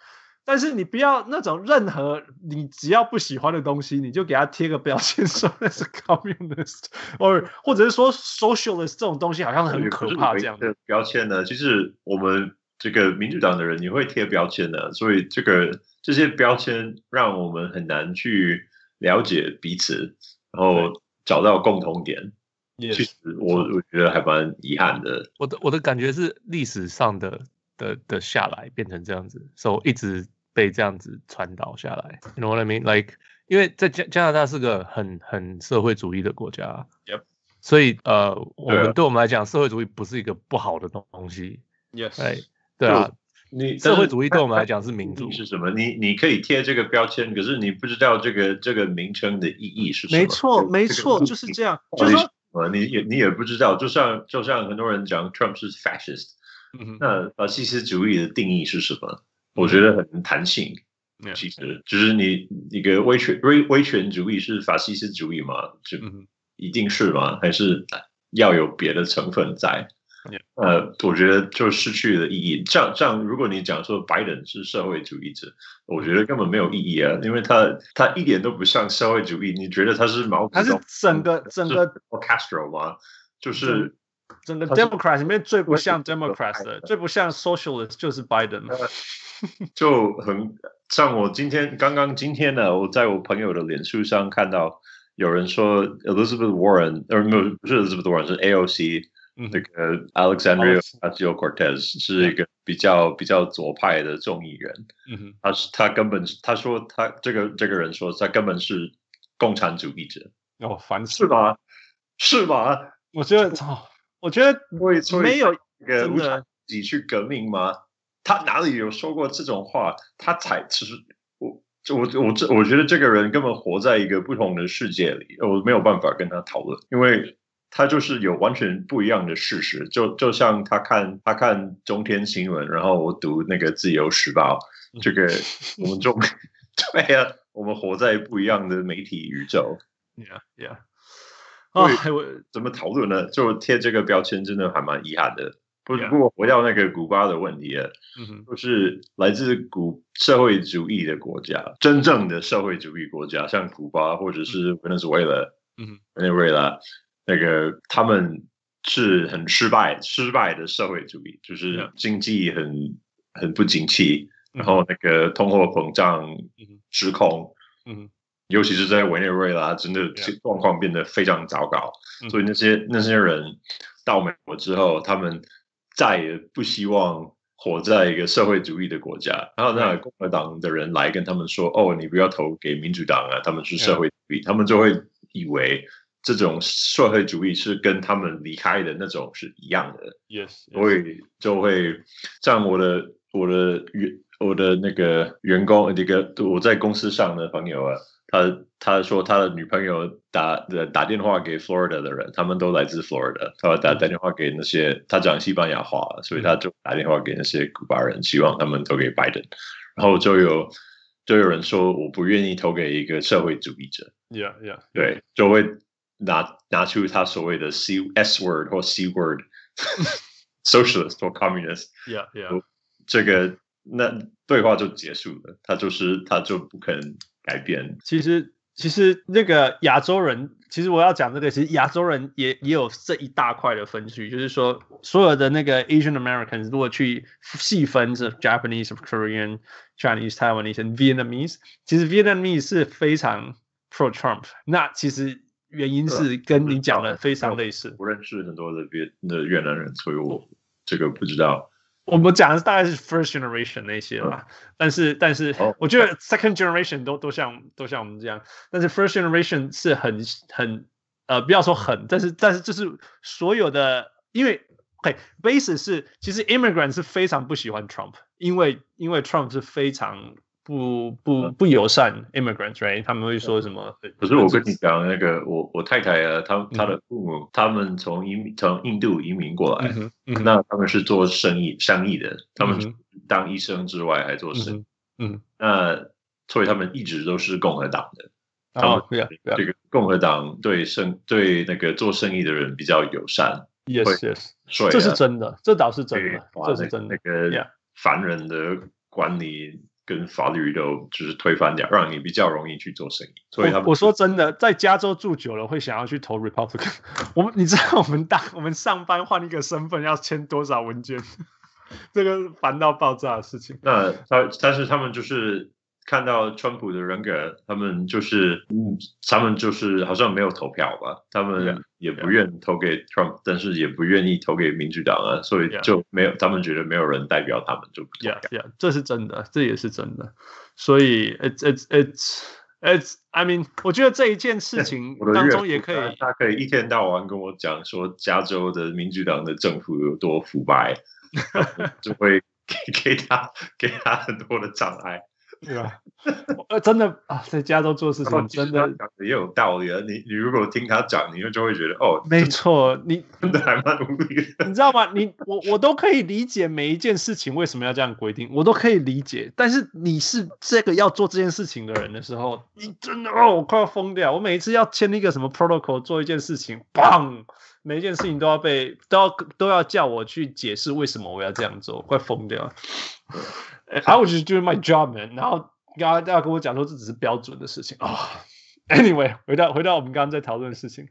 但是你不要那种任何你只要不喜欢的东西，你就给他贴个标签说那是 communist，或或者是说 socialist 这种东西好像很可怕这样的标签呢。其实我们这个民主党的人你会贴标签的，所以这个这些标签让我们很难去了解彼此，然后找到共同点。其实我我觉得还蛮遗憾的。我的我的感觉是历史上的的的下来变成这样子，所以一直。被这样子传导下来，you know what I mean? Like，因为在加加拿大是个很很社会主义的国家，Yep. 所以呃，我们对我们来讲，社会主义不是一个不好的东西，Yes，哎对啊，你社会主义对我们来讲是民主是什么？你你可以贴这个标签，可是你不知道这个这个名称的意义是什么？没错，没错，就是这样，就是说，你也你也不知道，就像就像很多人讲 Trump 是 fascist，嗯，那法西斯主义的定义是什么？我觉得很弹性，嗯、其实就是你一个威权威威权主义是法西斯主义吗？就、嗯、一定是吗？还是要有别的成分在.呃，我觉得就失去了意义。这样这样，如果你讲说白人是社会主义者，我觉得根本没有意义啊，因为他他一点都不像社会主义。你觉得他是毛？他是整个整个 Castro 吗？就是整个 Democrat 里面最不像 Democrat 的，最不像 Socialist 就是 Biden。就很像我今天刚刚今天呢，我在我朋友的脸书上看到有人说 Elizabeth Warren，呃，没有，不是 Elizabeth Warren，是 AOC。那个 Alexandria Ocasio-Cortez 是一个比较比较左派的众议员，嗯，他是他根本他说他这个这个人说他根本是共产主义者哦，烦是吧？是吧？我觉得哦，我觉得没有一个无产阶级去革命吗？他哪里有说过这种话？他才其实我我我这我觉得这个人根本活在一个不同的世界里，我没有办法跟他讨论，因为。他就是有完全不一样的事实，就就像他看他看中天新闻，然后我读那个自由时报，这个 我们中 对呀、啊，我们活在不一样的媒体宇宙。Yeah, yeah。哦，怎么讨论呢？就贴这个标签，真的还蛮遗憾的。不不过回到那个古巴的问题啊，就是来自古社会主义的国家，真正的社会主义国家，像古巴或者是委内瑞拉，嗯，委内瑞拉。那个他们是很失败、失败的社会主义，就是经济很很不景气，然后那个通货膨胀失控，嗯，尤其是在委内瑞拉，真的状况变得非常糟糕。所以那些那些人到美国之后，他们再也不希望活在一个社会主义的国家。然后那共和党的人来跟他们说：“哦，你不要投给民主党啊，他们是社会主义。”他们就会以为。这种社会主义是跟他们离开的那种是一样的，yes，所以就会像我的我的员我的那个员工那个我在公司上的朋友啊，他他说他的女朋友打的打电话给 Florida 的人，他们都来自 Florida，他打打电话给那些他讲西班牙话，所以他就打电话给那些古巴人，希望他们投给拜登，然后就有就有人说我不愿意投给一个社会主义者，yeah yeah，对，就会。拿拿出他所谓的 C S word 或 C word，socialist 或 communist，yeah yeah，这个那对话就结束了，他就是他就不可能改变。其实其实那个亚洲人，其实我要讲这个，其实亚洲人也也有这一大块的分区，就是说所有的那个 Asian Americans 如果去细分是 Japanese、Korean、Chinese、Taiwanese、Vietnamese，其实 Vietnamese 是非常 pro Trump，那其实。原因是跟你讲的非常类似。我认识很多的越的越南人，所以我这个不知道。我们讲的大概是 first generation 那些吧，但是但是我觉得 second generation 都都像都像我们这样，但是 first generation 是很很呃不要说很，但是但是就是所有的，因为 OK basis 是其实 immigrant 是非常不喜欢 Trump，因为因为 Trump 是非常。不不不友善 immigrants，right？他们会说什么？可是我跟你讲，那个我我太太啊，她她的父母，他们从移民从印度移民过来，那他们是做生意生意的，他们当医生之外还做生意，嗯，那所以他们一直都是共和党的，他们这个共和党对生对那个做生意的人比较友善，yes yes，这是真的，这倒是真的，这是真的，那个凡人的管理。跟法律都就是推翻掉，让你比较容易去做生意。所以他们我，我说真的，在加州住久了会想要去投 Republican。我们你知道我们大我们上班换一个身份要签多少文件？这个烦到爆炸的事情。那他但是他们就是。看到川普的人格，他们就是，嗯，他们就是好像没有投票吧，他们也不愿投给 Trump，但是也不愿意投给民主党啊，所以就没有，他们觉得没有人代表他们，就不投票。Yeah, yeah, 这是真的，这也是真的，所以 it's it's it's it's I mean，我觉得这一件事情 当中也可以，他可以一天到晚跟我讲说加州的民主党的政府有多腐败，就会给给他给他很多的障碍。对吧？呃，真的啊，在加州做事情真的也有道理啊。你你如果听他讲，你就就会觉得哦，没错，你 真的还蛮无语的。你知道吗？你我我都可以理解每一件事情为什么要这样规定，我都可以理解。但是你是这个要做这件事情的人的时候，你真的哦，我快要疯掉。我每一次要签一个什么 protocol 做一件事情，砰，每一件事情都要被都要都要叫我去解释为什么我要这样做，快疯掉。I was just doing my job, man。然后刚刚大家跟我讲说这只是标准的事情啊。Oh, anyway，回到回到我们刚刚在讨论的事情，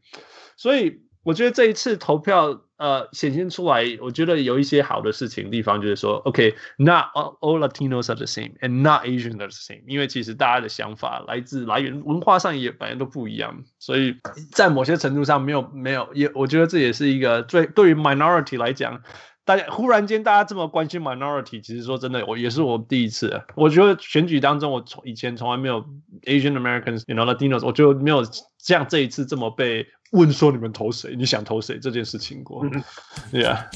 所以我觉得这一次投票呃显现出来，我觉得有一些好的事情地方就是说，OK，not、okay, all Latinos are the same and not Asians are the same。因为其实大家的想法来自来源文化上也本来都不一样，所以在某些程度上没有没有也，我觉得这也是一个最对于 minority 来讲。大家忽然间，大家这么关心 minority，其实说真的，我也是我第一次。我觉得选举当中，我从以前从来没有 Asian Americans，you know Latinos，我就没有像这一次这么被问说你们投谁，你想投谁这件事情过。Yeah。